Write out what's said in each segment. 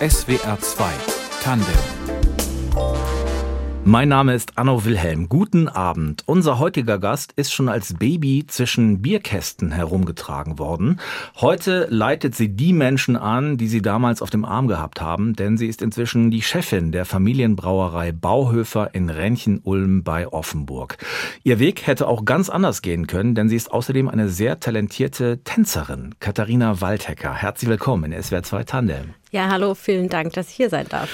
SWR 2 Tandem mein Name ist Anno Wilhelm. Guten Abend. Unser heutiger Gast ist schon als Baby zwischen Bierkästen herumgetragen worden. Heute leitet sie die Menschen an, die sie damals auf dem Arm gehabt haben, denn sie ist inzwischen die Chefin der Familienbrauerei Bauhöfer in Rennchen-Ulm bei Offenburg. Ihr Weg hätte auch ganz anders gehen können, denn sie ist außerdem eine sehr talentierte Tänzerin. Katharina Waldhecker, herzlich willkommen in SWR 2 Tandem. Ja, hallo, vielen Dank, dass ich hier sein darf.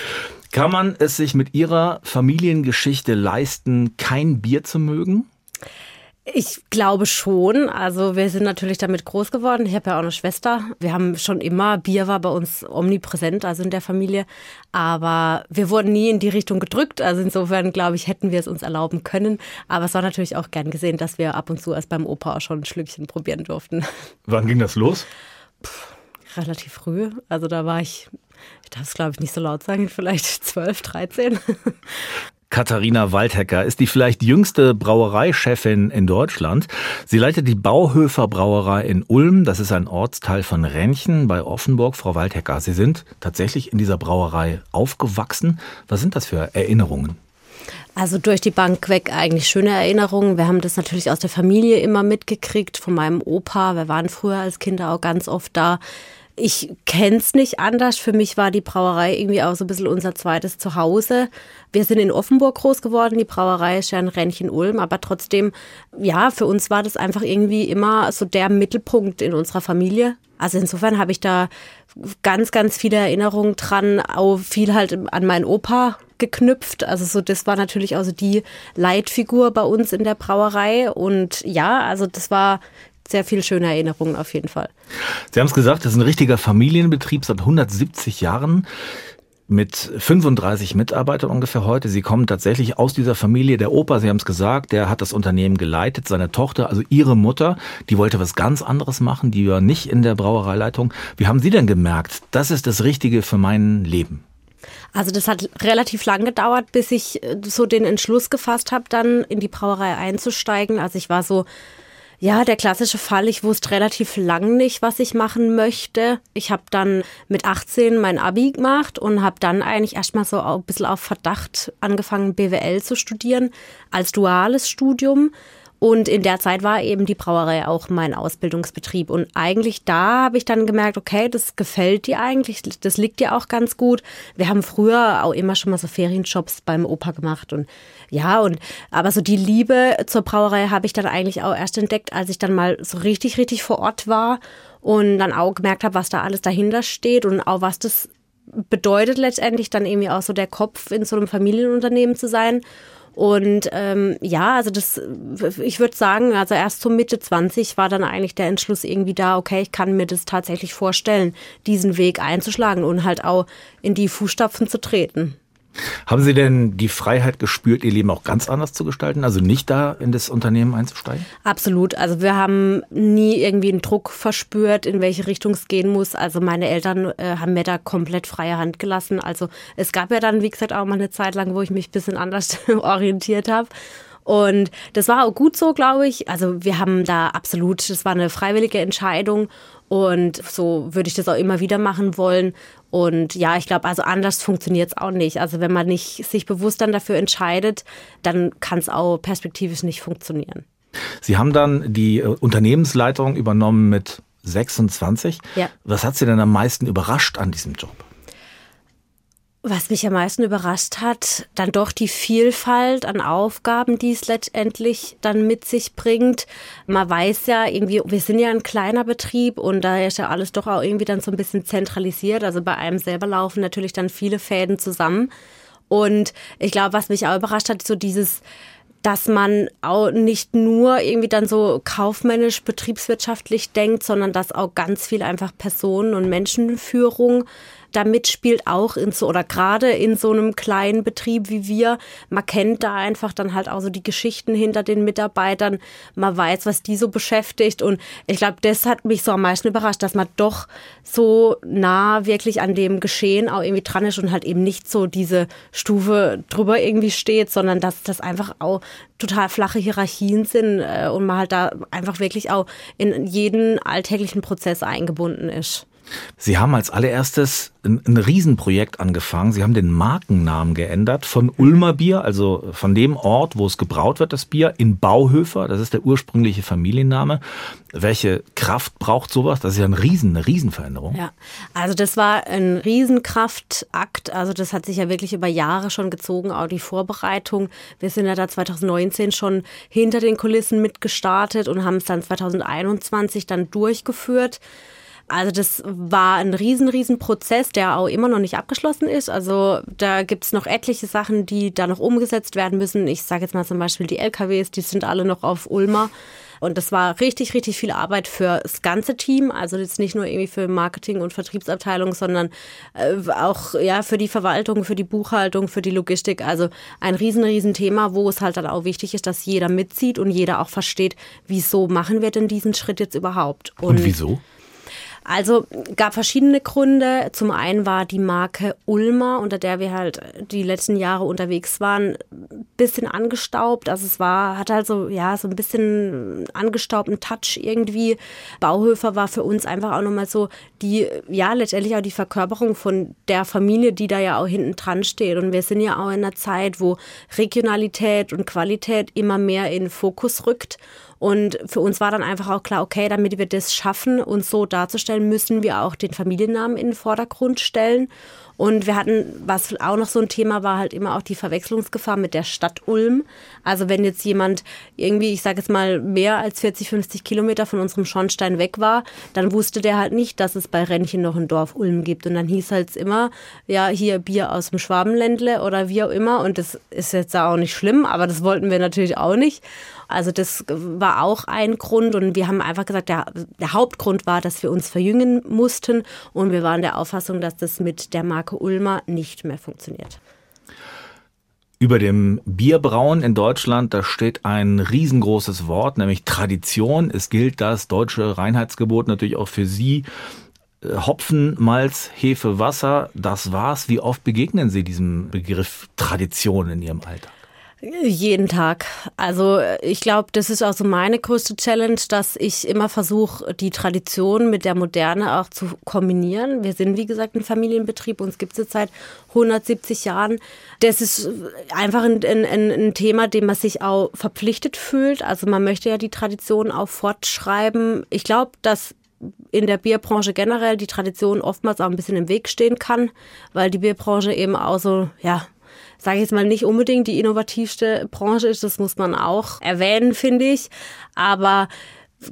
Kann man es sich mit Ihrer Familiengeschichte leisten, kein Bier zu mögen? Ich glaube schon. Also wir sind natürlich damit groß geworden. Ich habe ja auch eine Schwester. Wir haben schon immer, Bier war bei uns omnipräsent, also in der Familie. Aber wir wurden nie in die Richtung gedrückt. Also insofern, glaube ich, hätten wir es uns erlauben können. Aber es war natürlich auch gern gesehen, dass wir ab und zu erst beim Opa auch schon ein Schlückchen probieren durften. Wann ging das los? Puh, relativ früh. Also da war ich ich darf es glaube ich nicht so laut sagen, vielleicht 12, 13. Katharina Waldhecker ist die vielleicht jüngste Brauereichefin in Deutschland. Sie leitet die Bauhöfer Brauerei in Ulm. Das ist ein Ortsteil von Rennchen bei Offenburg. Frau Waldhecker, Sie sind tatsächlich in dieser Brauerei aufgewachsen. Was sind das für Erinnerungen? Also durch die Bank weg eigentlich schöne Erinnerungen. Wir haben das natürlich aus der Familie immer mitgekriegt, von meinem Opa. Wir waren früher als Kinder auch ganz oft da. Ich kenne es nicht anders. Für mich war die Brauerei irgendwie auch so ein bisschen unser zweites Zuhause. Wir sind in Offenburg groß geworden. Die Brauerei ist ja ein Rennchen Ulm, aber trotzdem, ja, für uns war das einfach irgendwie immer so der Mittelpunkt in unserer Familie. Also insofern habe ich da ganz, ganz viele Erinnerungen dran, auch viel halt an meinen Opa geknüpft. Also so, das war natürlich also die Leitfigur bei uns in der Brauerei. Und ja, also das war sehr viele schöne Erinnerungen auf jeden Fall. Sie haben es gesagt, das ist ein richtiger Familienbetrieb seit 170 Jahren mit 35 Mitarbeitern ungefähr heute. Sie kommen tatsächlich aus dieser Familie. Der Opa, Sie haben es gesagt, der hat das Unternehmen geleitet. Seine Tochter, also Ihre Mutter, die wollte was ganz anderes machen. Die war nicht in der Brauereileitung. Wie haben Sie denn gemerkt, das ist das Richtige für mein Leben? Also das hat relativ lang gedauert, bis ich äh, so den Entschluss gefasst habe, dann in die Brauerei einzusteigen. Also ich war so ja, der klassische Fall. Ich wusste relativ lang nicht, was ich machen möchte. Ich habe dann mit 18 mein Abi gemacht und habe dann eigentlich erstmal so ein bisschen auf Verdacht angefangen, BWL zu studieren als duales Studium. Und in der Zeit war eben die Brauerei auch mein Ausbildungsbetrieb. Und eigentlich da habe ich dann gemerkt, okay, das gefällt dir eigentlich, das liegt dir auch ganz gut. Wir haben früher auch immer schon mal so Ferienjobs beim Opa gemacht und ja, und aber so die Liebe zur Brauerei habe ich dann eigentlich auch erst entdeckt, als ich dann mal so richtig, richtig vor Ort war und dann auch gemerkt habe, was da alles dahinter steht und auch was das bedeutet letztendlich dann irgendwie auch so der Kopf in so einem Familienunternehmen zu sein. Und ähm, ja, also das, ich würde sagen, also erst so Mitte 20 war dann eigentlich der Entschluss irgendwie da, okay, ich kann mir das tatsächlich vorstellen, diesen Weg einzuschlagen und halt auch in die Fußstapfen zu treten. Haben Sie denn die Freiheit gespürt, Ihr Leben auch ganz anders zu gestalten? Also nicht da in das Unternehmen einzusteigen? Absolut. Also wir haben nie irgendwie einen Druck verspürt, in welche Richtung es gehen muss. Also meine Eltern äh, haben mir da komplett freie Hand gelassen. Also es gab ja dann, wie gesagt, auch mal eine Zeit lang, wo ich mich ein bisschen anders orientiert habe. Und das war auch gut so, glaube ich. Also wir haben da absolut, das war eine freiwillige Entscheidung und so würde ich das auch immer wieder machen wollen. Und ja, ich glaube, also anders funktioniert es auch nicht. Also wenn man nicht sich bewusst dann dafür entscheidet, dann kann es auch perspektivisch nicht funktionieren. Sie haben dann die äh, Unternehmensleitung übernommen mit 26. Ja. Was hat Sie denn am meisten überrascht an diesem Job? Was mich am meisten überrascht hat, dann doch die Vielfalt an Aufgaben, die es letztendlich dann mit sich bringt. Man weiß ja irgendwie, wir sind ja ein kleiner Betrieb und da ist ja alles doch auch irgendwie dann so ein bisschen zentralisiert. Also bei einem selber laufen natürlich dann viele Fäden zusammen. Und ich glaube, was mich auch überrascht hat, so dieses, dass man auch nicht nur irgendwie dann so kaufmännisch, betriebswirtschaftlich denkt, sondern dass auch ganz viel einfach Personen- und Menschenführung da mitspielt, auch in so oder gerade in so einem kleinen Betrieb wie wir. Man kennt da einfach dann halt auch so die Geschichten hinter den Mitarbeitern. Man weiß, was die so beschäftigt. Und ich glaube, das hat mich so am meisten überrascht, dass man doch so nah wirklich an dem Geschehen auch irgendwie dran ist und halt eben nicht so diese Stufe drüber irgendwie steht, sondern dass das einfach auch total flache Hierarchien sind äh, und man halt da einfach wirklich auch in jeden alltäglichen Prozess eingebunden ist. Sie haben als allererstes ein, ein Riesenprojekt angefangen. Sie haben den Markennamen geändert von Ulmer Bier, also von dem Ort, wo es gebraut wird, das Bier, in Bauhöfer. Das ist der ursprüngliche Familienname. Welche Kraft braucht sowas? Das ist ja ein Riesen, eine Riesenveränderung. Ja, also das war ein Riesenkraftakt. Also das hat sich ja wirklich über Jahre schon gezogen, auch die Vorbereitung. Wir sind ja da 2019 schon hinter den Kulissen mitgestartet und haben es dann 2021 dann durchgeführt. Also das war ein riesen, riesen Prozess, der auch immer noch nicht abgeschlossen ist. Also da gibt es noch etliche Sachen, die da noch umgesetzt werden müssen. Ich sage jetzt mal zum Beispiel die LKWs, die sind alle noch auf Ulmer. Und das war richtig, richtig viel Arbeit für das ganze Team. Also jetzt nicht nur irgendwie für Marketing und Vertriebsabteilung, sondern äh, auch ja für die Verwaltung, für die Buchhaltung, für die Logistik. Also ein riesen, riesen Thema, wo es halt dann auch wichtig ist, dass jeder mitzieht und jeder auch versteht, wieso machen wir denn diesen Schritt jetzt überhaupt. Und, und wieso? Also gab verschiedene Gründe. Zum einen war die Marke Ulmer, unter der wir halt die letzten Jahre unterwegs waren, bisschen angestaubt. Also es war, hat halt so, ja, so ein bisschen angestaubten Touch irgendwie. Bauhöfer war für uns einfach auch nochmal so die, ja, letztendlich auch die Verkörperung von der Familie, die da ja auch hinten dran steht. Und wir sind ja auch in einer Zeit, wo Regionalität und Qualität immer mehr in den Fokus rückt. Und für uns war dann einfach auch klar, okay, damit wir das schaffen, uns so darzustellen, müssen wir auch den Familiennamen in den Vordergrund stellen. Und wir hatten, was auch noch so ein Thema war, halt immer auch die Verwechslungsgefahr mit der Stadt Ulm. Also wenn jetzt jemand irgendwie, ich sage jetzt mal, mehr als 40, 50 Kilometer von unserem Schornstein weg war, dann wusste der halt nicht, dass es bei Rennchen noch ein Dorf Ulm gibt. Und dann hieß halt immer, ja, hier Bier aus dem Schwabenländle oder wie auch immer. Und das ist jetzt auch nicht schlimm, aber das wollten wir natürlich auch nicht. Also das war auch ein Grund und wir haben einfach gesagt, der, der Hauptgrund war, dass wir uns verjüngen mussten und wir waren der Auffassung, dass das mit der Marke Ulmer nicht mehr funktioniert. Über dem Bierbrauen in Deutschland, da steht ein riesengroßes Wort, nämlich Tradition. Es gilt das deutsche Reinheitsgebot natürlich auch für Sie. Äh, Hopfen, Malz, Hefe, Wasser, das war's. Wie oft begegnen Sie diesem Begriff Tradition in Ihrem Alltag? Jeden Tag. Also ich glaube, das ist auch so meine größte Challenge, dass ich immer versuche, die Tradition mit der Moderne auch zu kombinieren. Wir sind, wie gesagt, ein Familienbetrieb, uns gibt es jetzt seit 170 Jahren. Das ist einfach ein, ein, ein Thema, dem man sich auch verpflichtet fühlt. Also man möchte ja die Tradition auch fortschreiben. Ich glaube, dass in der Bierbranche generell die Tradition oftmals auch ein bisschen im Weg stehen kann, weil die Bierbranche eben auch so, ja, sage ich jetzt mal, nicht unbedingt die innovativste Branche ist. Das muss man auch erwähnen, finde ich. Aber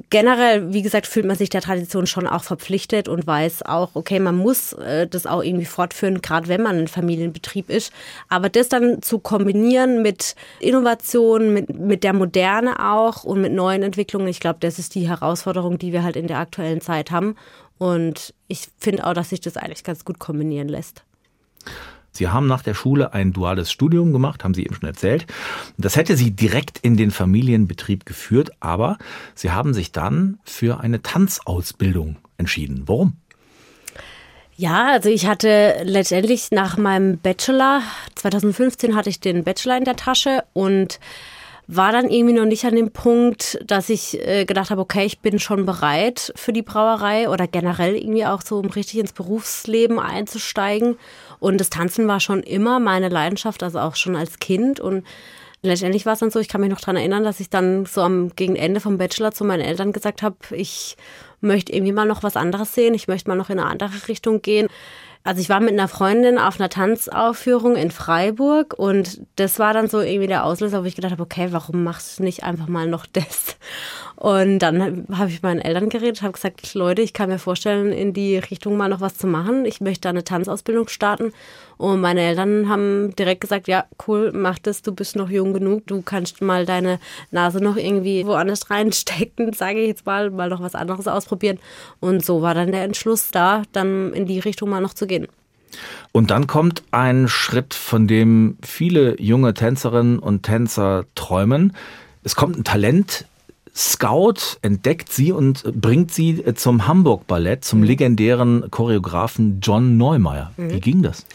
generell, wie gesagt, fühlt man sich der Tradition schon auch verpflichtet und weiß auch, okay, man muss äh, das auch irgendwie fortführen, gerade wenn man ein Familienbetrieb ist. Aber das dann zu kombinieren mit Innovation, mit, mit der Moderne auch und mit neuen Entwicklungen, ich glaube, das ist die Herausforderung, die wir halt in der aktuellen Zeit haben. Und ich finde auch, dass sich das eigentlich ganz gut kombinieren lässt. Sie haben nach der Schule ein duales Studium gemacht, haben Sie eben schon erzählt. Das hätte Sie direkt in den Familienbetrieb geführt, aber Sie haben sich dann für eine Tanzausbildung entschieden. Warum? Ja, also ich hatte letztendlich nach meinem Bachelor, 2015 hatte ich den Bachelor in der Tasche und war dann irgendwie noch nicht an dem Punkt, dass ich äh, gedacht habe, okay, ich bin schon bereit für die Brauerei oder generell irgendwie auch so, um richtig ins Berufsleben einzusteigen. Und das Tanzen war schon immer meine Leidenschaft, also auch schon als Kind. Und letztendlich war es dann so, ich kann mich noch daran erinnern, dass ich dann so am gegen Ende vom Bachelor zu meinen Eltern gesagt habe, ich möchte irgendwie mal noch was anderes sehen, ich möchte mal noch in eine andere Richtung gehen. Also ich war mit einer Freundin auf einer Tanzaufführung in Freiburg und das war dann so irgendwie der Auslöser, wo ich gedacht habe, okay, warum machst du nicht einfach mal noch das? Und dann habe ich mit meinen Eltern geredet, habe gesagt, Leute, ich kann mir vorstellen, in die Richtung mal noch was zu machen. Ich möchte eine Tanzausbildung starten. Und meine Eltern haben direkt gesagt, ja, cool, mach das, du bist noch jung genug, du kannst mal deine Nase noch irgendwie woanders reinstecken, sage ich jetzt mal, mal noch was anderes ausprobieren. Und so war dann der Entschluss da, dann in die Richtung mal noch zu gehen. Und dann kommt ein Schritt, von dem viele junge Tänzerinnen und Tänzer träumen. Es kommt ein Talent Scout entdeckt sie und bringt sie zum Hamburg Ballett, zum mhm. legendären Choreografen John Neumeier. Mhm. Wie ging das?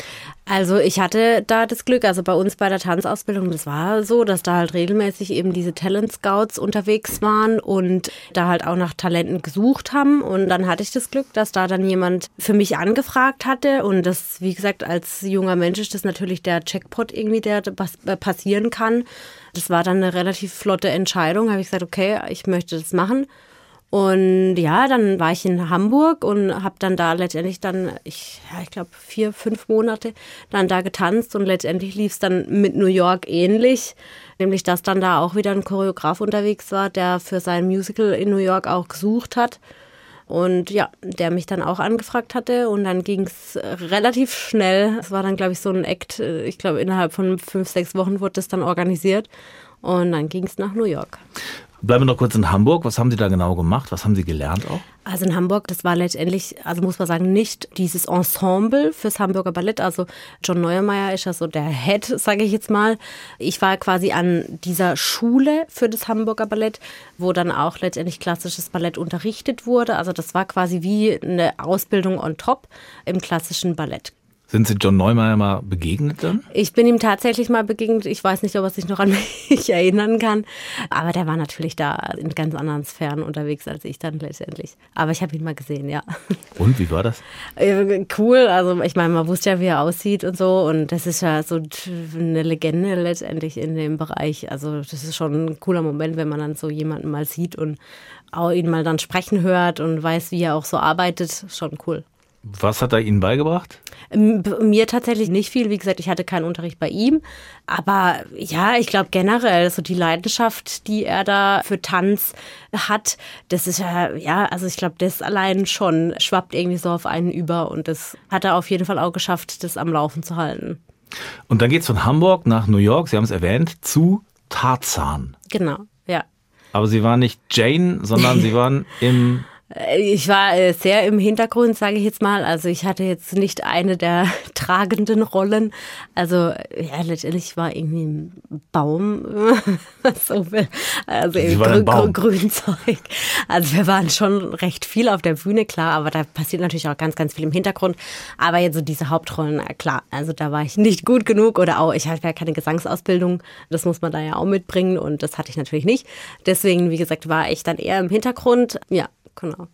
Also ich hatte da das Glück, also bei uns bei der Tanzausbildung, das war so, dass da halt regelmäßig eben diese Talent Scouts unterwegs waren und da halt auch nach Talenten gesucht haben. Und dann hatte ich das Glück, dass da dann jemand für mich angefragt hatte. Und das, wie gesagt, als junger Mensch ist das natürlich der Checkpot irgendwie, der äh, passieren kann. Das war dann eine relativ flotte Entscheidung. Habe ich gesagt, okay, ich möchte das machen. Und ja, dann war ich in Hamburg und habe dann da letztendlich dann, ich, ja, ich glaube, vier, fünf Monate dann da getanzt und letztendlich lief es dann mit New York ähnlich. Nämlich, dass dann da auch wieder ein Choreograf unterwegs war, der für sein Musical in New York auch gesucht hat. Und ja, der mich dann auch angefragt hatte und dann ging es relativ schnell. Es war dann, glaube ich, so ein Act. Ich glaube, innerhalb von fünf, sechs Wochen wurde das dann organisiert und dann ging es nach New York. Bleiben wir noch kurz in Hamburg. Was haben Sie da genau gemacht? Was haben Sie gelernt auch? Also in Hamburg, das war letztendlich, also muss man sagen, nicht dieses Ensemble fürs Hamburger Ballett. Also John Neuermeier ist ja so der Head, sage ich jetzt mal. Ich war quasi an dieser Schule für das Hamburger Ballett, wo dann auch letztendlich klassisches Ballett unterrichtet wurde. Also das war quasi wie eine Ausbildung on top im klassischen Ballett. Sind Sie John Neumeier mal begegnet dann? Ich bin ihm tatsächlich mal begegnet. Ich weiß nicht, ob er sich noch an mich erinnern kann. Aber der war natürlich da in ganz anderen Sphären unterwegs als ich dann letztendlich. Aber ich habe ihn mal gesehen, ja. Und wie war das? Cool. Also ich meine, man wusste ja, wie er aussieht und so. Und das ist ja so eine Legende letztendlich in dem Bereich. Also das ist schon ein cooler Moment, wenn man dann so jemanden mal sieht und auch ihn mal dann sprechen hört und weiß, wie er auch so arbeitet. Schon cool. Was hat er Ihnen beigebracht? Mir tatsächlich nicht viel. Wie gesagt, ich hatte keinen Unterricht bei ihm. Aber ja, ich glaube generell, so die Leidenschaft, die er da für Tanz hat, das ist ja, ja, also ich glaube, das allein schon schwappt irgendwie so auf einen über. Und das hat er auf jeden Fall auch geschafft, das am Laufen zu halten. Und dann geht es von Hamburg nach New York, Sie haben es erwähnt, zu Tarzan. Genau, ja. Aber Sie waren nicht Jane, sondern Sie waren im ich war äh, sehr im Hintergrund, sage ich jetzt mal. Also ich hatte jetzt nicht eine der tragenden Rollen. Also ja, letztendlich war irgendwie ein Baum, so viel. also grün, Baum. Grünzeug. Also wir waren schon recht viel auf der Bühne, klar, aber da passiert natürlich auch ganz, ganz viel im Hintergrund. Aber jetzt so diese Hauptrollen, klar, also da war ich nicht gut genug oder auch, ich hatte ja keine Gesangsausbildung, das muss man da ja auch mitbringen und das hatte ich natürlich nicht. Deswegen, wie gesagt, war ich dann eher im Hintergrund. Ja, genau.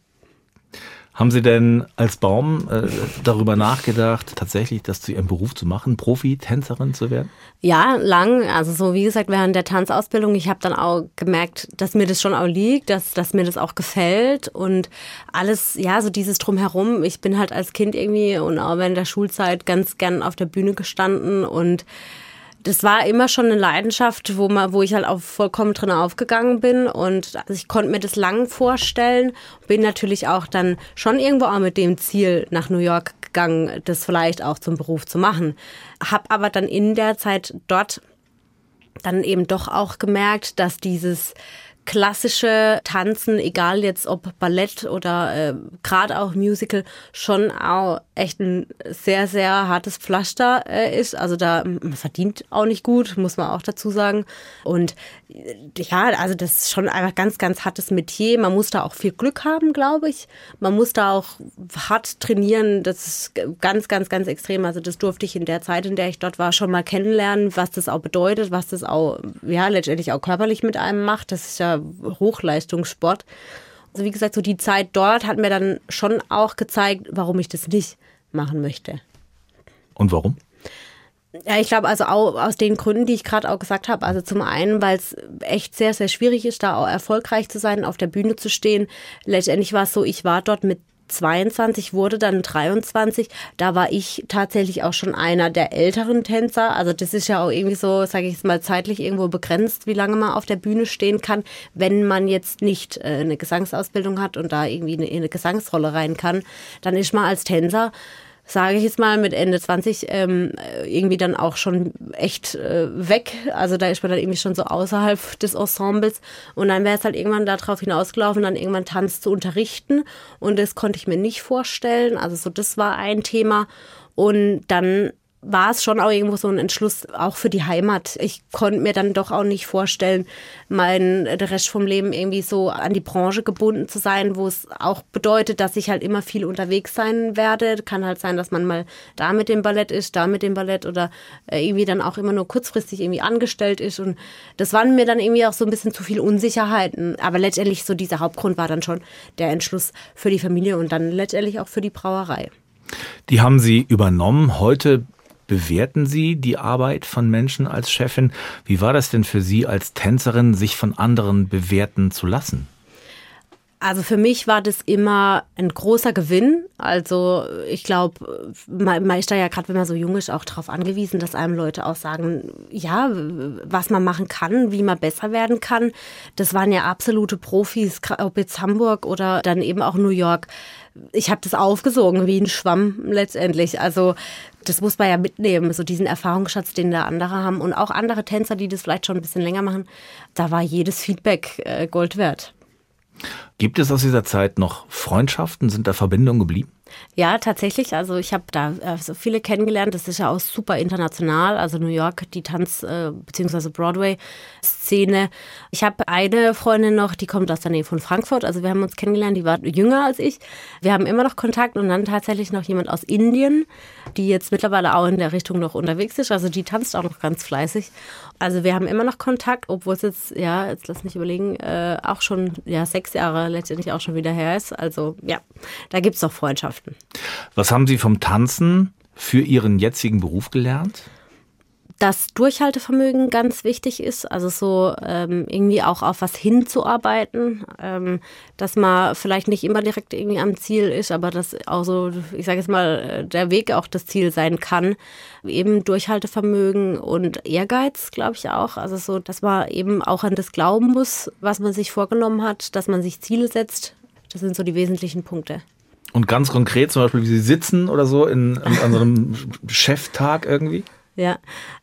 Haben Sie denn als Baum äh, darüber nachgedacht, tatsächlich das zu Ihrem Beruf zu machen, Profi-Tänzerin zu werden? Ja, lang. Also so wie gesagt, während der Tanzausbildung, ich habe dann auch gemerkt, dass mir das schon auch liegt, dass, dass mir das auch gefällt und alles, ja, so dieses Drumherum. Ich bin halt als Kind irgendwie und auch während der Schulzeit ganz gern auf der Bühne gestanden und das war immer schon eine Leidenschaft, wo, man, wo ich halt auch vollkommen drin aufgegangen bin. Und also ich konnte mir das lang vorstellen. Bin natürlich auch dann schon irgendwo auch mit dem Ziel nach New York gegangen, das vielleicht auch zum Beruf zu machen. Hab aber dann in der Zeit dort dann eben doch auch gemerkt, dass dieses klassische Tanzen, egal jetzt ob Ballett oder äh, gerade auch Musical, schon auch echt ein sehr, sehr hartes Pflaster äh, ist. Also da man verdient auch nicht gut, muss man auch dazu sagen. Und äh, ja, also das ist schon einfach ganz, ganz hartes Metier. Man muss da auch viel Glück haben, glaube ich. Man muss da auch hart trainieren. Das ist ganz, ganz, ganz extrem. Also das durfte ich in der Zeit, in der ich dort war, schon mal kennenlernen, was das auch bedeutet, was das auch, ja, letztendlich auch körperlich mit einem macht. Das ist ja Hochleistungssport. Also wie gesagt, so die Zeit dort hat mir dann schon auch gezeigt, warum ich das nicht machen möchte. Und warum? Ja, ich glaube also auch aus den Gründen, die ich gerade auch gesagt habe. Also zum einen, weil es echt sehr, sehr schwierig ist, da auch erfolgreich zu sein, auf der Bühne zu stehen. Letztendlich war es so, ich war dort mit 22, wurde dann 23. Da war ich tatsächlich auch schon einer der älteren Tänzer. Also das ist ja auch irgendwie so, sage ich es mal, zeitlich irgendwo begrenzt, wie lange man auf der Bühne stehen kann, wenn man jetzt nicht äh, eine Gesangsausbildung hat und da irgendwie in eine Gesangsrolle rein kann. Dann ist man als Tänzer sage ich jetzt mal, mit Ende 20 ähm, irgendwie dann auch schon echt äh, weg. Also da ist man dann irgendwie schon so außerhalb des Ensembles. Und dann wäre es halt irgendwann darauf hinausgelaufen, dann irgendwann Tanz zu unterrichten. Und das konnte ich mir nicht vorstellen. Also so, das war ein Thema. Und dann war es schon auch irgendwo so ein Entschluss auch für die Heimat. Ich konnte mir dann doch auch nicht vorstellen, mein der Rest vom Leben irgendwie so an die Branche gebunden zu sein, wo es auch bedeutet, dass ich halt immer viel unterwegs sein werde. Kann halt sein, dass man mal da mit dem Ballett ist, da mit dem Ballett oder äh, irgendwie dann auch immer nur kurzfristig irgendwie angestellt ist und das waren mir dann irgendwie auch so ein bisschen zu viel Unsicherheiten. Aber letztendlich so dieser Hauptgrund war dann schon der Entschluss für die Familie und dann letztendlich auch für die Brauerei. Die haben Sie übernommen. Heute bewerten Sie die Arbeit von Menschen als Chefin. Wie war das denn für Sie als Tänzerin, sich von anderen bewerten zu lassen? Also für mich war das immer ein großer Gewinn. Also ich glaube, man, man, ist da ja gerade, wenn man so jung ist, auch darauf angewiesen, dass einem Leute auch sagen, ja, was man machen kann, wie man besser werden kann. Das waren ja absolute Profis, ob jetzt Hamburg oder dann eben auch New York. Ich habe das aufgesogen wie ein Schwamm letztendlich. Also das muss man ja mitnehmen, so diesen Erfahrungsschatz, den da andere haben. Und auch andere Tänzer, die das vielleicht schon ein bisschen länger machen, da war jedes Feedback äh, Gold wert. Gibt es aus dieser Zeit noch Freundschaften? Sind da Verbindungen geblieben? Ja, tatsächlich. Also ich habe da also viele kennengelernt. Das ist ja auch super international. Also New York, die Tanz- äh, bzw. Broadway-Szene. Ich habe eine Freundin noch, die kommt aus der Nähe von Frankfurt. Also wir haben uns kennengelernt, die war jünger als ich. Wir haben immer noch Kontakt und dann tatsächlich noch jemand aus Indien, die jetzt mittlerweile auch in der Richtung noch unterwegs ist. Also die tanzt auch noch ganz fleißig. Also wir haben immer noch Kontakt, obwohl es jetzt, ja, jetzt lass mich überlegen, äh, auch schon ja, sechs Jahre letztendlich auch schon wieder her ist. Also ja, da gibt es noch Freundschaften. Was haben Sie vom Tanzen für Ihren jetzigen Beruf gelernt? Dass Durchhaltevermögen ganz wichtig ist, also so ähm, irgendwie auch auf was hinzuarbeiten, ähm, dass man vielleicht nicht immer direkt irgendwie am Ziel ist, aber dass auch so, ich sage jetzt mal, der Weg auch das Ziel sein kann. Eben Durchhaltevermögen und Ehrgeiz, glaube ich auch. Also so, dass man eben auch an das glauben muss, was man sich vorgenommen hat, dass man sich Ziele setzt. Das sind so die wesentlichen Punkte. Und ganz konkret zum Beispiel, wie Sie sitzen oder so in, in, an so einem Cheftag irgendwie? Ja,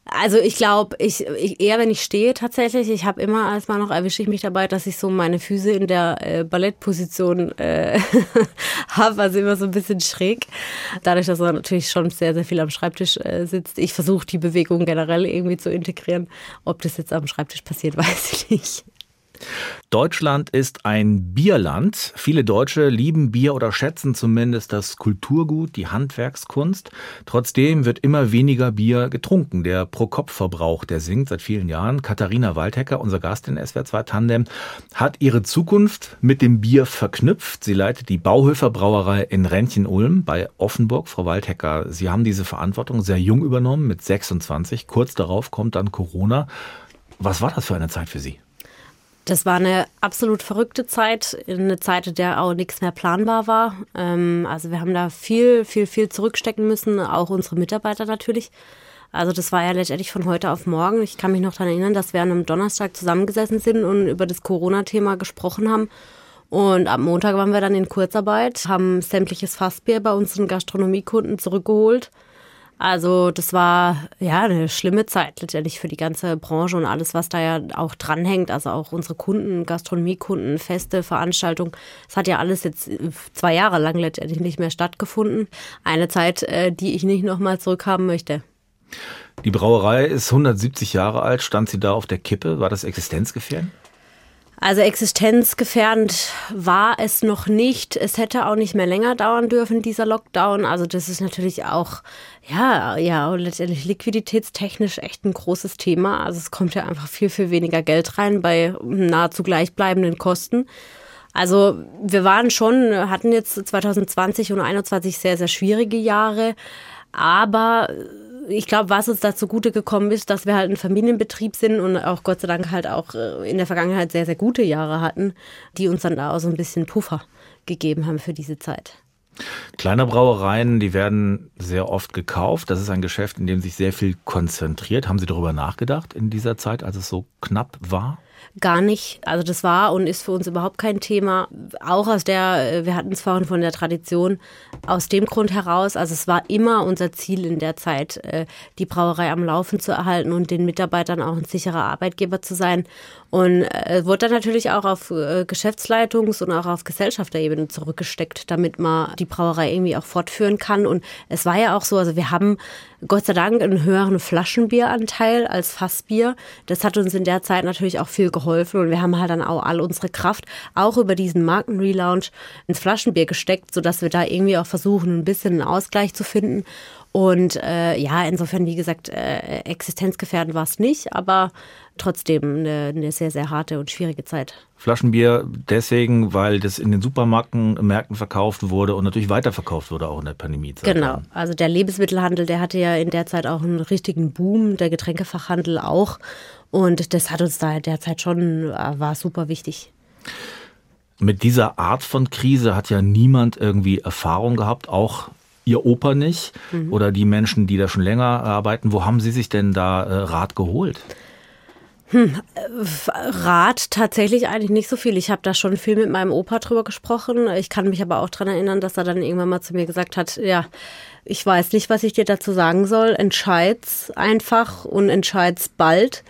also ich glaube, ich, ich, eher wenn ich stehe tatsächlich, ich habe immer als mal noch erwische ich mich dabei, dass ich so meine Füße in der äh, Ballettposition äh, habe, also immer so ein bisschen schräg. Dadurch, dass er natürlich schon sehr, sehr viel am Schreibtisch äh, sitzt. Ich versuche die Bewegung generell irgendwie zu integrieren. Ob das jetzt am Schreibtisch passiert, weiß ich nicht. Deutschland ist ein Bierland. Viele Deutsche lieben Bier oder schätzen zumindest das Kulturgut, die Handwerkskunst. Trotzdem wird immer weniger Bier getrunken. Der Pro-Kopf-Verbrauch, der sinkt seit vielen Jahren. Katharina Waldhecker, unser Gast in SWR 2 Tandem, hat ihre Zukunft mit dem Bier verknüpft. Sie leitet die Bauhöfer Brauerei in Rentchen-Ulm bei Offenburg. Frau Waldhecker, Sie haben diese Verantwortung sehr jung übernommen, mit 26. Kurz darauf kommt dann Corona. Was war das für eine Zeit für Sie? Das war eine absolut verrückte Zeit, eine Zeit, in der auch nichts mehr planbar war. Ähm, also wir haben da viel, viel, viel zurückstecken müssen, auch unsere Mitarbeiter natürlich. Also das war ja letztendlich von heute auf morgen. Ich kann mich noch daran erinnern, dass wir an einem Donnerstag zusammengesessen sind und über das Corona-Thema gesprochen haben. Und am Montag waren wir dann in Kurzarbeit, haben sämtliches Fassbier bei unseren Gastronomiekunden zurückgeholt also das war ja eine schlimme Zeit letztendlich für die ganze Branche und alles, was da ja auch dranhängt. Also auch unsere Kunden, Gastronomiekunden, Feste, Veranstaltungen. Es hat ja alles jetzt zwei Jahre lang letztendlich nicht mehr stattgefunden. Eine Zeit, äh, die ich nicht nochmal zurückhaben möchte. Die Brauerei ist 170 Jahre alt. Stand sie da auf der Kippe? War das existenzgefährdend? Also existenzgefährdend war es noch nicht. Es hätte auch nicht mehr länger dauern dürfen, dieser Lockdown. Also das ist natürlich auch, ja, ja, letztendlich liquiditätstechnisch echt ein großes Thema. Also es kommt ja einfach viel, viel weniger Geld rein bei nahezu gleichbleibenden Kosten. Also wir waren schon, hatten jetzt 2020 und 2021 sehr, sehr schwierige Jahre. Aber ich glaube, was uns dazu gute gekommen ist, dass wir halt ein Familienbetrieb sind und auch Gott sei Dank halt auch äh, in der Vergangenheit sehr, sehr gute Jahre hatten, die uns dann da auch so ein bisschen Puffer gegeben haben für diese Zeit. Kleine Brauereien, die werden sehr oft gekauft. Das ist ein Geschäft, in dem sich sehr viel konzentriert. Haben Sie darüber nachgedacht in dieser Zeit, als es so knapp war? Gar nicht. Also das war und ist für uns überhaupt kein Thema. Auch aus der, wir hatten es vorhin von der Tradition, aus dem Grund heraus, also es war immer unser Ziel in der Zeit, äh, die Brauerei am Laufen zu erhalten und den Mitarbeitern auch ein sicherer Arbeitgeber zu sein. Und äh, wurde dann natürlich auch auf äh, Geschäftsleitungs- und auch auf Gesellschafterebene zurückgesteckt, damit man die Brauerei irgendwie auch fortführen kann. Und es war ja auch so, also wir haben Gott sei Dank einen höheren Flaschenbieranteil als Fassbier. Das hat uns in der Zeit natürlich auch viel geholfen und wir haben halt dann auch all unsere Kraft auch über diesen Markenrelaunch ins Flaschenbier gesteckt, sodass wir da irgendwie auch versuchen, ein bisschen einen Ausgleich zu finden. Und äh, ja, insofern, wie gesagt, äh, existenzgefährdend war es nicht, aber trotzdem eine, eine, sehr, sehr harte und schwierige Zeit. Flaschenbier deswegen, weil das in den Supermärkten Märkten verkauft wurde und natürlich weiterverkauft wurde, auch in der Pandemiezeit. Genau, also der Lebensmittelhandel, der hatte ja in der Zeit auch einen richtigen Boom, der Getränkefachhandel auch. Und das hat uns da derzeit schon, äh, war super wichtig. Mit dieser Art von Krise hat ja niemand irgendwie Erfahrung gehabt, auch Ihr Opa nicht mhm. oder die Menschen, die da schon länger arbeiten. Wo haben Sie sich denn da äh, Rat geholt? Hm, Rat tatsächlich eigentlich nicht so viel. Ich habe da schon viel mit meinem Opa drüber gesprochen. Ich kann mich aber auch daran erinnern, dass er dann irgendwann mal zu mir gesagt hat, ja, ich weiß nicht, was ich dir dazu sagen soll. Entscheid's einfach und entscheid's bald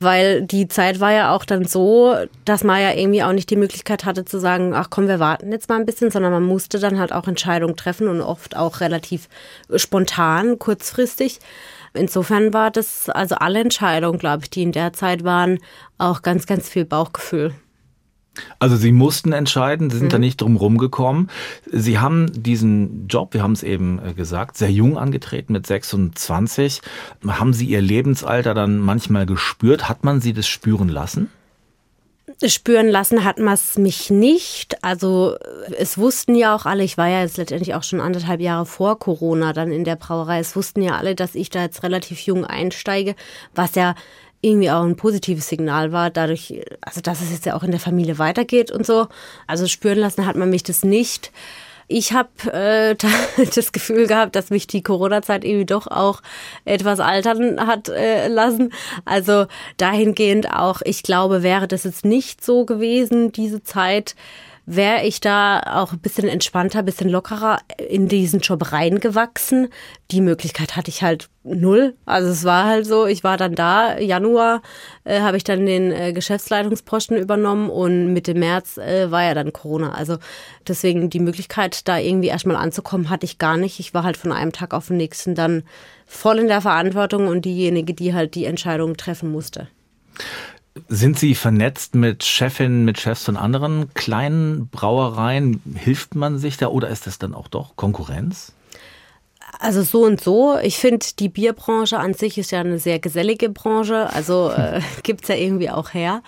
weil die Zeit war ja auch dann so, dass man ja irgendwie auch nicht die Möglichkeit hatte zu sagen, ach komm, wir warten jetzt mal ein bisschen, sondern man musste dann halt auch Entscheidungen treffen und oft auch relativ spontan, kurzfristig. Insofern war das, also alle Entscheidungen, glaube ich, die in der Zeit waren, auch ganz, ganz viel Bauchgefühl. Also Sie mussten entscheiden, Sie sind mhm. da nicht drum rumgekommen. Sie haben diesen Job, wir haben es eben äh, gesagt, sehr jung angetreten mit 26. Haben Sie Ihr Lebensalter dann manchmal gespürt? Hat man Sie das spüren lassen? Spüren lassen hat man es mich nicht. Also es wussten ja auch alle, ich war ja jetzt letztendlich auch schon anderthalb Jahre vor Corona dann in der Brauerei, es wussten ja alle, dass ich da jetzt relativ jung einsteige, was ja irgendwie auch ein positives Signal war, dadurch, also dass es jetzt ja auch in der Familie weitergeht und so. Also spüren lassen hat man mich das nicht. Ich habe äh, das Gefühl gehabt, dass mich die Corona-Zeit irgendwie doch auch etwas altern hat äh, lassen. Also dahingehend auch, ich glaube, wäre das jetzt nicht so gewesen, diese Zeit, wäre ich da auch ein bisschen entspannter, ein bisschen lockerer in diesen Job reingewachsen. Die Möglichkeit hatte ich halt null. Also es war halt so, ich war dann da, Januar äh, habe ich dann den äh, Geschäftsleitungsposten übernommen und Mitte März äh, war ja dann Corona. Also deswegen die Möglichkeit, da irgendwie erstmal anzukommen, hatte ich gar nicht. Ich war halt von einem Tag auf den nächsten dann voll in der Verantwortung und diejenige, die halt die Entscheidung treffen musste. Sind Sie vernetzt mit Chefinnen, mit Chefs von anderen kleinen Brauereien? Hilft man sich da oder ist das dann auch doch Konkurrenz? Also so und so. Ich finde, die Bierbranche an sich ist ja eine sehr gesellige Branche. Also äh, es ja irgendwie auch her.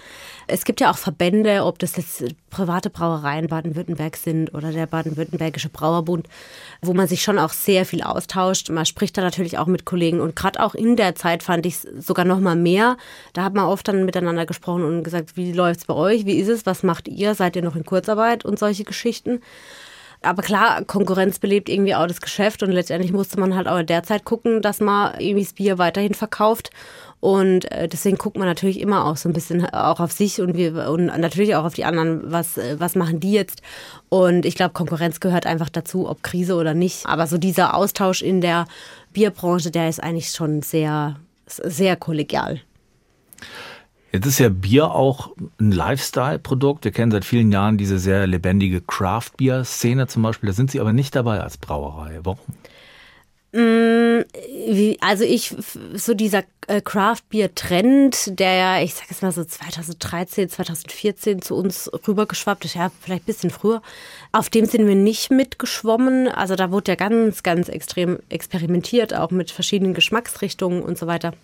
Es gibt ja auch Verbände, ob das jetzt private Brauereien Baden-Württemberg sind oder der Baden-Württembergische Brauerbund, wo man sich schon auch sehr viel austauscht. Man spricht da natürlich auch mit Kollegen und gerade auch in der Zeit fand ich es sogar noch mal mehr. Da hat man oft dann miteinander gesprochen und gesagt, wie läuft es bei euch? Wie ist es? Was macht ihr? Seid ihr noch in Kurzarbeit und solche Geschichten? Aber klar, Konkurrenz belebt irgendwie auch das Geschäft und letztendlich musste man halt auch derzeit gucken, dass man irgendwie das Bier weiterhin verkauft. Und äh, deswegen guckt man natürlich immer auch so ein bisschen auch auf sich und wir und natürlich auch auf die anderen, was, äh, was machen die jetzt. Und ich glaube, Konkurrenz gehört einfach dazu, ob Krise oder nicht. Aber so dieser Austausch in der Bierbranche, der ist eigentlich schon sehr, sehr kollegial. Jetzt ist ja Bier auch ein Lifestyle-Produkt. Wir kennen seit vielen Jahren diese sehr lebendige Craft-Bier-Szene zum Beispiel. Da sind Sie aber nicht dabei als Brauerei. Warum? Mm, also ich, so dieser äh, Craft-Bier-Trend, der ja, ich sag jetzt mal so 2013, 2014 zu uns rübergeschwappt ist, ja, vielleicht ein bisschen früher, auf dem sind wir nicht mitgeschwommen. Also da wurde ja ganz, ganz extrem experimentiert, auch mit verschiedenen Geschmacksrichtungen und so weiter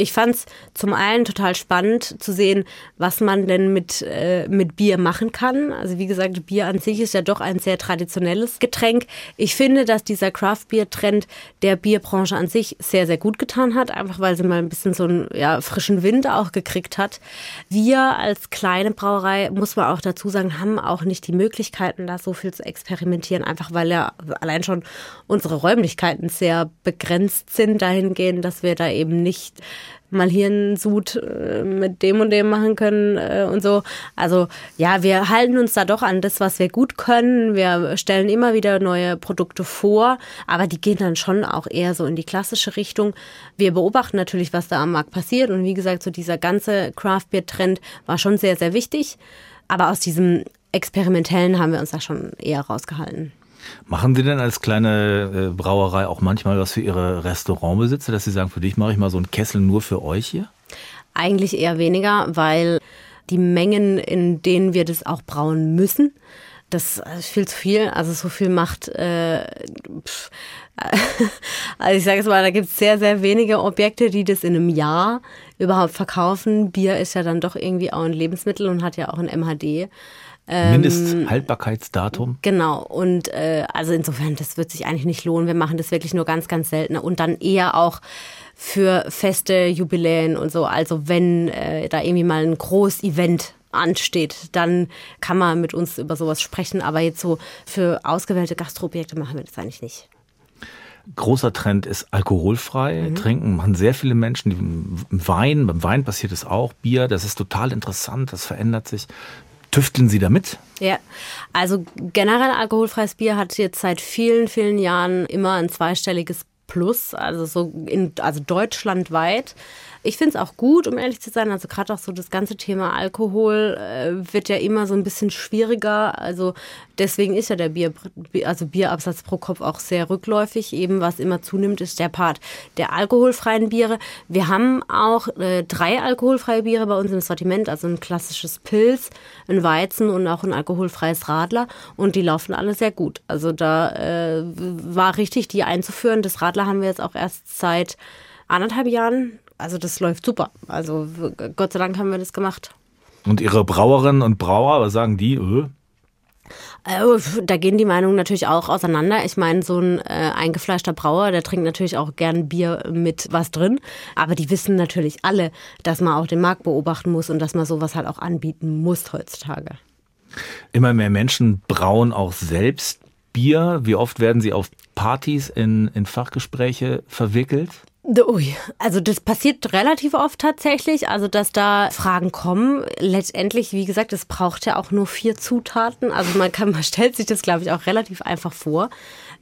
ich fand es zum einen total spannend zu sehen, was man denn mit, äh, mit Bier machen kann. Also wie gesagt, Bier an sich ist ja doch ein sehr traditionelles Getränk. Ich finde, dass dieser Craft-Bier-Trend der Bierbranche an sich sehr, sehr gut getan hat, einfach weil sie mal ein bisschen so einen ja, frischen Wind auch gekriegt hat. Wir als kleine Brauerei, muss man auch dazu sagen, haben auch nicht die Möglichkeiten, da so viel zu experimentieren, einfach weil ja allein schon unsere Räumlichkeiten sehr begrenzt sind dahingehend, dass wir da eben nicht mal hier einen Sud äh, mit dem und dem machen können äh, und so. Also ja, wir halten uns da doch an das, was wir gut können. Wir stellen immer wieder neue Produkte vor, aber die gehen dann schon auch eher so in die klassische Richtung. Wir beobachten natürlich, was da am Markt passiert und wie gesagt, so dieser ganze Craft Beer Trend war schon sehr, sehr wichtig. Aber aus diesem Experimentellen haben wir uns da schon eher rausgehalten. Machen Sie denn als kleine äh, Brauerei auch manchmal was für Ihre Restaurantbesitzer, dass Sie sagen, für dich mache ich mal so einen Kessel nur für euch hier? Eigentlich eher weniger, weil die Mengen, in denen wir das auch brauen müssen, das ist viel zu viel. Also so viel macht, äh, also ich sage es mal, da gibt es sehr, sehr wenige Objekte, die das in einem Jahr überhaupt verkaufen. Bier ist ja dann doch irgendwie auch ein Lebensmittel und hat ja auch ein MHD. Ähm, Mindesthaltbarkeitsdatum? Genau. Und äh, also insofern, das wird sich eigentlich nicht lohnen. Wir machen das wirklich nur ganz, ganz selten und dann eher auch für feste Jubiläen und so. Also wenn äh, da irgendwie mal ein Groß-Event ansteht, dann kann man mit uns über sowas sprechen. Aber jetzt so für ausgewählte Gastroobjekte machen wir das eigentlich nicht. Großer Trend ist alkoholfrei mhm. trinken. Machen sehr viele Menschen. Wein, beim Wein passiert es auch. Bier, das ist total interessant. Das verändert sich. Tüfteln Sie damit? Ja, also generell alkoholfreies Bier hat jetzt seit vielen, vielen Jahren immer ein zweistelliges Plus, also so in, also deutschlandweit. Ich finde es auch gut, um ehrlich zu sein. Also gerade auch so das ganze Thema Alkohol äh, wird ja immer so ein bisschen schwieriger. Also deswegen ist ja der Bier, also Bierabsatz pro Kopf auch sehr rückläufig. Eben was immer zunimmt, ist der Part der alkoholfreien Biere. Wir haben auch äh, drei alkoholfreie Biere bei uns im Sortiment, also ein klassisches Pilz, ein Weizen und auch ein alkoholfreies Radler. Und die laufen alle sehr gut. Also da äh, war richtig, die einzuführen. Das Radler haben wir jetzt auch erst seit anderthalb Jahren also das läuft super. Also Gott sei Dank haben wir das gemacht. Und Ihre Brauerinnen und Brauer, was sagen die? Öh? Da gehen die Meinungen natürlich auch auseinander. Ich meine, so ein äh, eingefleischter Brauer, der trinkt natürlich auch gern Bier mit was drin. Aber die wissen natürlich alle, dass man auch den Markt beobachten muss und dass man sowas halt auch anbieten muss heutzutage. Immer mehr Menschen brauen auch selbst Bier. Wie oft werden sie auf Partys in, in Fachgespräche verwickelt? Ui, also das passiert relativ oft tatsächlich, also dass da Fragen kommen. Letztendlich, wie gesagt, es braucht ja auch nur vier Zutaten. Also man kann, man stellt sich das, glaube ich, auch relativ einfach vor.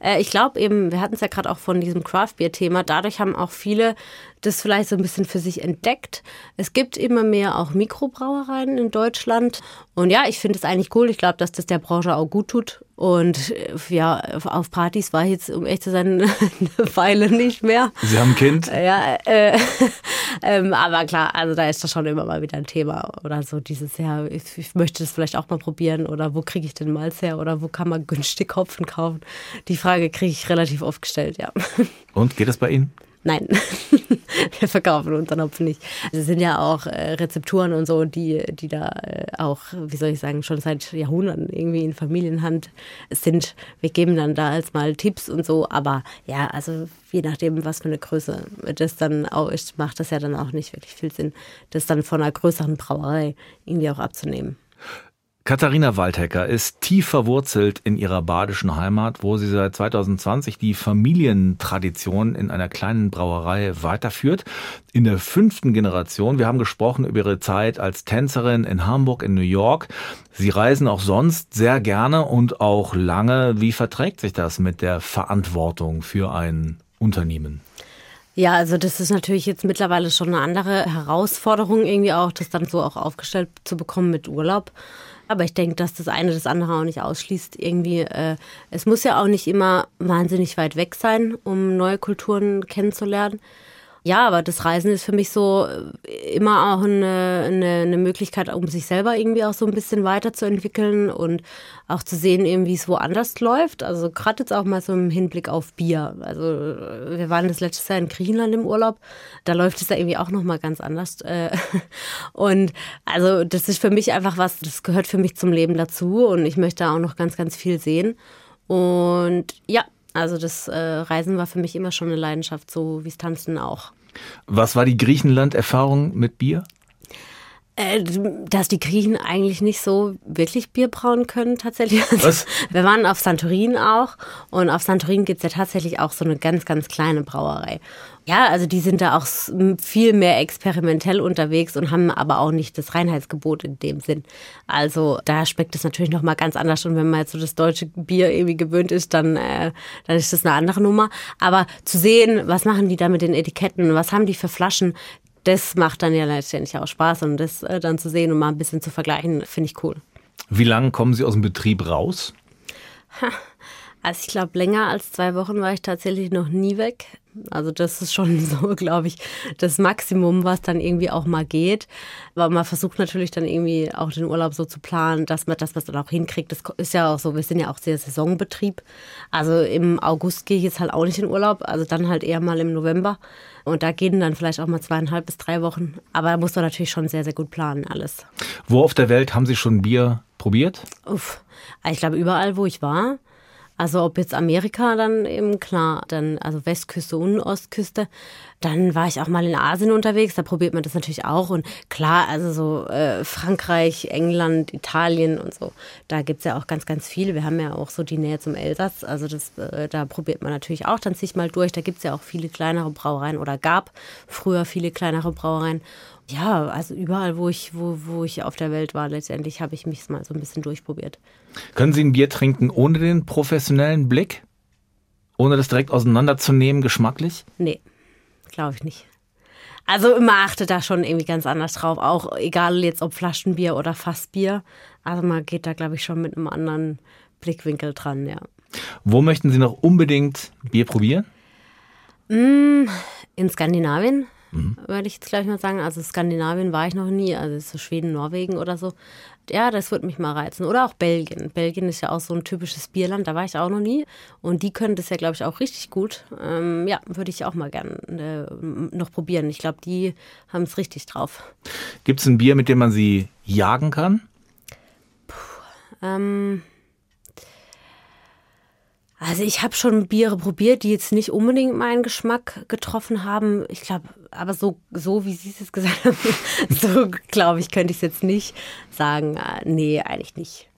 Äh, ich glaube eben, wir hatten es ja gerade auch von diesem Craft Beer Thema. Dadurch haben auch viele das vielleicht so ein bisschen für sich entdeckt. Es gibt immer mehr auch Mikrobrauereien in Deutschland. Und ja, ich finde es eigentlich cool. Ich glaube, dass das der Branche auch gut tut. Und äh, ja, auf Partys war ich jetzt, um echt zu sein, eine Weile nicht mehr. Sie haben ein Kind? Ja, äh, ähm, aber klar, also da ist das schon immer mal wieder ein Thema. Oder so dieses, ja, ich, ich möchte das vielleicht auch mal probieren. Oder wo kriege ich denn Malz her? Oder wo kann man günstig Hopfen kaufen? Die Frage kriege ich relativ oft gestellt, ja. Und geht das bei Ihnen? Nein, wir verkaufen unseren Hopfen nicht. Es sind ja auch äh, Rezepturen und so, die, die da äh, auch, wie soll ich sagen, schon seit Jahrhunderten irgendwie in Familienhand sind. Wir geben dann da als mal Tipps und so, aber ja, also je nachdem, was für eine Größe das dann auch ist, macht das ja dann auch nicht wirklich viel Sinn, das dann von einer größeren Brauerei irgendwie auch abzunehmen. Katharina Waldhecker ist tief verwurzelt in ihrer badischen Heimat, wo sie seit 2020 die Familientradition in einer kleinen Brauerei weiterführt. In der fünften Generation. Wir haben gesprochen über ihre Zeit als Tänzerin in Hamburg, in New York. Sie reisen auch sonst sehr gerne und auch lange. Wie verträgt sich das mit der Verantwortung für ein Unternehmen? Ja, also das ist natürlich jetzt mittlerweile schon eine andere Herausforderung, irgendwie auch, das dann so auch aufgestellt zu bekommen mit Urlaub. Aber ich denke, dass das eine das andere auch nicht ausschließt. Irgendwie, äh, es muss ja auch nicht immer wahnsinnig weit weg sein, um neue Kulturen kennenzulernen. Ja, aber das Reisen ist für mich so äh, immer auch eine, eine, eine, Möglichkeit, um sich selber irgendwie auch so ein bisschen weiterzuentwickeln und auch zu sehen, wie es woanders läuft. Also gerade jetzt auch mal so im Hinblick auf Bier. Also wir waren das letztes Jahr in Griechenland im Urlaub. Da läuft es da irgendwie auch nochmal ganz anders. Äh, und also das ist für mich einfach was, das gehört für mich zum Leben dazu und ich möchte auch noch ganz, ganz viel sehen. Und ja, also das äh, Reisen war für mich immer schon eine Leidenschaft, so wie es Tanzen auch. Was war die Griechenland-Erfahrung mit Bier? Äh, dass die Griechen eigentlich nicht so wirklich Bier brauen können, tatsächlich. Was? Wir waren auf Santorin auch und auf Santorin gibt es ja tatsächlich auch so eine ganz, ganz kleine Brauerei. Ja, also die sind da auch viel mehr experimentell unterwegs und haben aber auch nicht das Reinheitsgebot in dem Sinn. Also da schmeckt es natürlich nochmal ganz anders und wenn man jetzt so das deutsche Bier irgendwie gewöhnt ist, dann, äh, dann ist das eine andere Nummer. Aber zu sehen, was machen die da mit den Etiketten, was haben die für Flaschen, das macht dann ja letztendlich auch Spaß und das äh, dann zu sehen und mal ein bisschen zu vergleichen, finde ich cool. Wie lange kommen Sie aus dem Betrieb raus? Also ich glaube, länger als zwei Wochen war ich tatsächlich noch nie weg. Also das ist schon so, glaube ich, das Maximum, was dann irgendwie auch mal geht. Aber man versucht natürlich dann irgendwie auch den Urlaub so zu planen, dass man das, was dann auch hinkriegt. Das ist ja auch so, wir sind ja auch sehr Saisonbetrieb. Also im August gehe ich jetzt halt auch nicht in Urlaub, also dann halt eher mal im November. Und da gehen dann vielleicht auch mal zweieinhalb bis drei Wochen. Aber da muss man natürlich schon sehr, sehr gut planen, alles. Wo auf der Welt haben Sie schon Bier probiert? Uff. Ich glaube, überall, wo ich war. Also ob jetzt Amerika dann eben klar, dann also Westküste und Ostküste. Dann war ich auch mal in Asien unterwegs, da probiert man das natürlich auch. Und klar, also so äh, Frankreich, England, Italien und so, da gibt's ja auch ganz, ganz viele. Wir haben ja auch so die Nähe zum Elsass. Also das, äh, da probiert man natürlich auch dann sich mal durch. Da gibt's ja auch viele kleinere Brauereien oder gab früher viele kleinere Brauereien. Ja, also überall, wo ich, wo, wo ich auf der Welt war, letztendlich habe ich mich mal so ein bisschen durchprobiert. Können Sie ein Bier trinken ohne den professionellen Blick? Ohne das direkt auseinanderzunehmen, geschmacklich? Nee, glaube ich nicht. Also immer achte da schon irgendwie ganz anders drauf. Auch egal jetzt ob Flaschenbier oder Fassbier. Also man geht da, glaube ich, schon mit einem anderen Blickwinkel dran, ja. Wo möchten Sie noch unbedingt Bier probieren? Mm, in Skandinavien mhm. würde ich jetzt gleich mal sagen. Also Skandinavien war ich noch nie, also so Schweden, Norwegen oder so. Ja, das würde mich mal reizen. Oder auch Belgien. Belgien ist ja auch so ein typisches Bierland, da war ich auch noch nie. Und die können das ja, glaube ich, auch richtig gut. Ähm, ja, würde ich auch mal gerne äh, noch probieren. Ich glaube, die haben es richtig drauf. Gibt es ein Bier, mit dem man sie jagen kann? Puh, ähm, also ich habe schon Biere probiert, die jetzt nicht unbedingt meinen Geschmack getroffen haben. Ich glaube, aber so, so wie Sie es jetzt gesagt haben, so glaube ich, könnte ich es jetzt nicht sagen. Äh, nee, eigentlich nicht.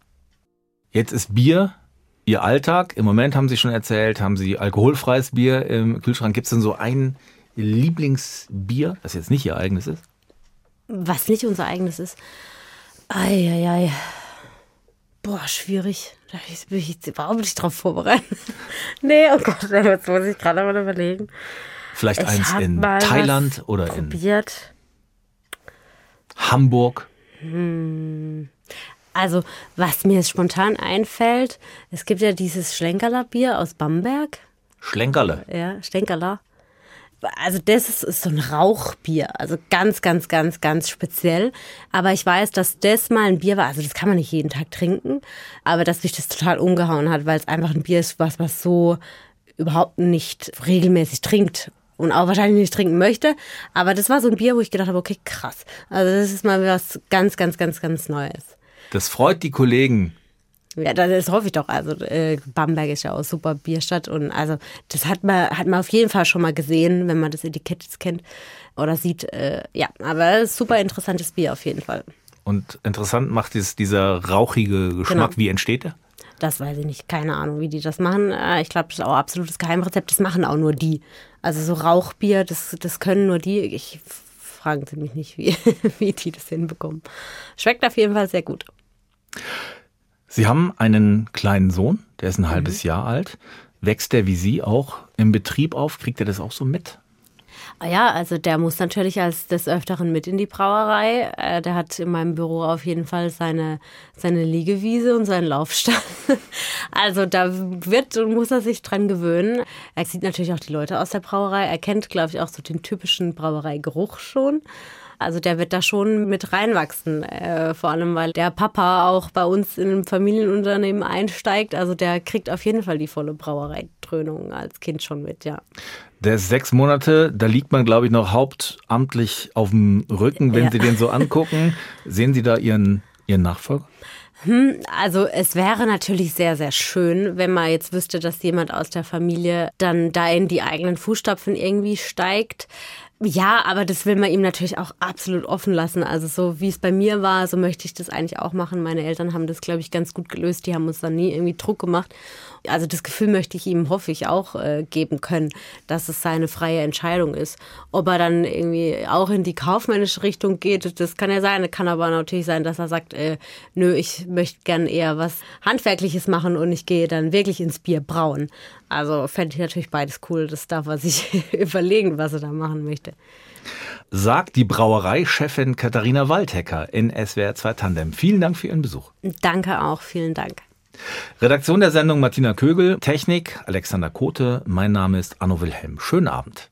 Jetzt ist Bier Ihr Alltag. Im Moment haben Sie schon erzählt, haben Sie alkoholfreies Bier im Kühlschrank. Gibt es denn so ein Lieblingsbier, das jetzt nicht Ihr eigenes ist? Was nicht unser eigenes ist? Eieiei. Ei, ei. Boah, schwierig. Da bin ich jetzt überhaupt nicht drauf vorbereitet. nee, oh Gott, jetzt muss ich gerade mal überlegen. Vielleicht ich eins in Thailand oder probiert. in Hamburg. Hm. Also, was mir spontan einfällt, es gibt ja dieses Schlenkerler Bier aus Bamberg. Schlenkerle? Ja, Schlenkerler also das ist, ist, so ein Rauchbier, also ganz, ganz, ganz, ganz speziell. Aber ich weiß, dass das mal ein Bier war, also das kann man nicht jeden Tag trinken, aber dass mich das total umgehauen hat, weil es einfach ein Bier ist, was man so überhaupt nicht regelmäßig trinkt und auch wahrscheinlich nicht trinken möchte. Aber das war so ein Bier, wo ich gedacht habe, okay, krass. Also das ist mal was ganz, ganz, ganz, ganz Neues. Das freut die Kollegen, ja, das hoffe ich doch. Also äh, Bamberg ist ja auch super Bierstadt und also das hat man hat man auf jeden Fall schon mal gesehen, wenn man das Etikett jetzt kennt oder sieht. Äh, ja, aber super interessantes Bier auf jeden Fall. Und interessant macht es dieser rauchige Geschmack. Genau. Wie entsteht der? Das weiß ich nicht. Keine Ahnung, wie die das machen. Äh, ich glaube, das ist auch absolutes Geheimrezept. Das machen auch nur die. Also so Rauchbier, das, das können nur die. Ich fragen Sie mich nicht, wie, wie die das hinbekommen. Schmeckt auf jeden Fall sehr gut. Sie haben einen kleinen Sohn, der ist ein mhm. halbes Jahr alt. Wächst der wie Sie auch im Betrieb auf? Kriegt er das auch so mit? Ah ja, also der muss natürlich als des Öfteren mit in die Brauerei. Äh, der hat in meinem Büro auf jeden Fall seine, seine Liegewiese und seinen Laufstall. Also da wird und muss er sich dran gewöhnen. Er sieht natürlich auch die Leute aus der Brauerei. Er kennt, glaube ich, auch so den typischen Brauereigeruch schon. Also der wird da schon mit reinwachsen. Äh, vor allem, weil der Papa auch bei uns in einem Familienunternehmen einsteigt. Also der kriegt auf jeden Fall die volle Brauereidröhnung als Kind schon mit, ja. Der ist sechs Monate, da liegt man, glaube ich, noch hauptamtlich auf dem Rücken, wenn ja. Sie den so angucken. Sehen Sie da Ihren, Ihren Nachfolger? Hm, also es wäre natürlich sehr, sehr schön, wenn man jetzt wüsste, dass jemand aus der Familie dann da in die eigenen Fußstapfen irgendwie steigt. Ja, aber das will man ihm natürlich auch absolut offen lassen. Also so wie es bei mir war, so möchte ich das eigentlich auch machen. Meine Eltern haben das, glaube ich, ganz gut gelöst. Die haben uns dann nie irgendwie Druck gemacht. Also das Gefühl möchte ich ihm, hoffe ich, auch äh, geben können, dass es seine freie Entscheidung ist. Ob er dann irgendwie auch in die kaufmännische Richtung geht, das kann ja sein. Kann aber natürlich sein, dass er sagt, äh, nö, ich möchte gern eher was Handwerkliches machen und ich gehe dann wirklich ins Bier brauen. Also fände ich natürlich beides cool. Das darf er sich überlegen, was er da machen möchte. Sagt die Brauereichefin Katharina Waldhecker in SWR 2 Tandem. Vielen Dank für Ihren Besuch. Danke auch, vielen Dank. Redaktion der Sendung Martina Kögel, Technik Alexander Kote, mein Name ist Anno Wilhelm. Schönen Abend.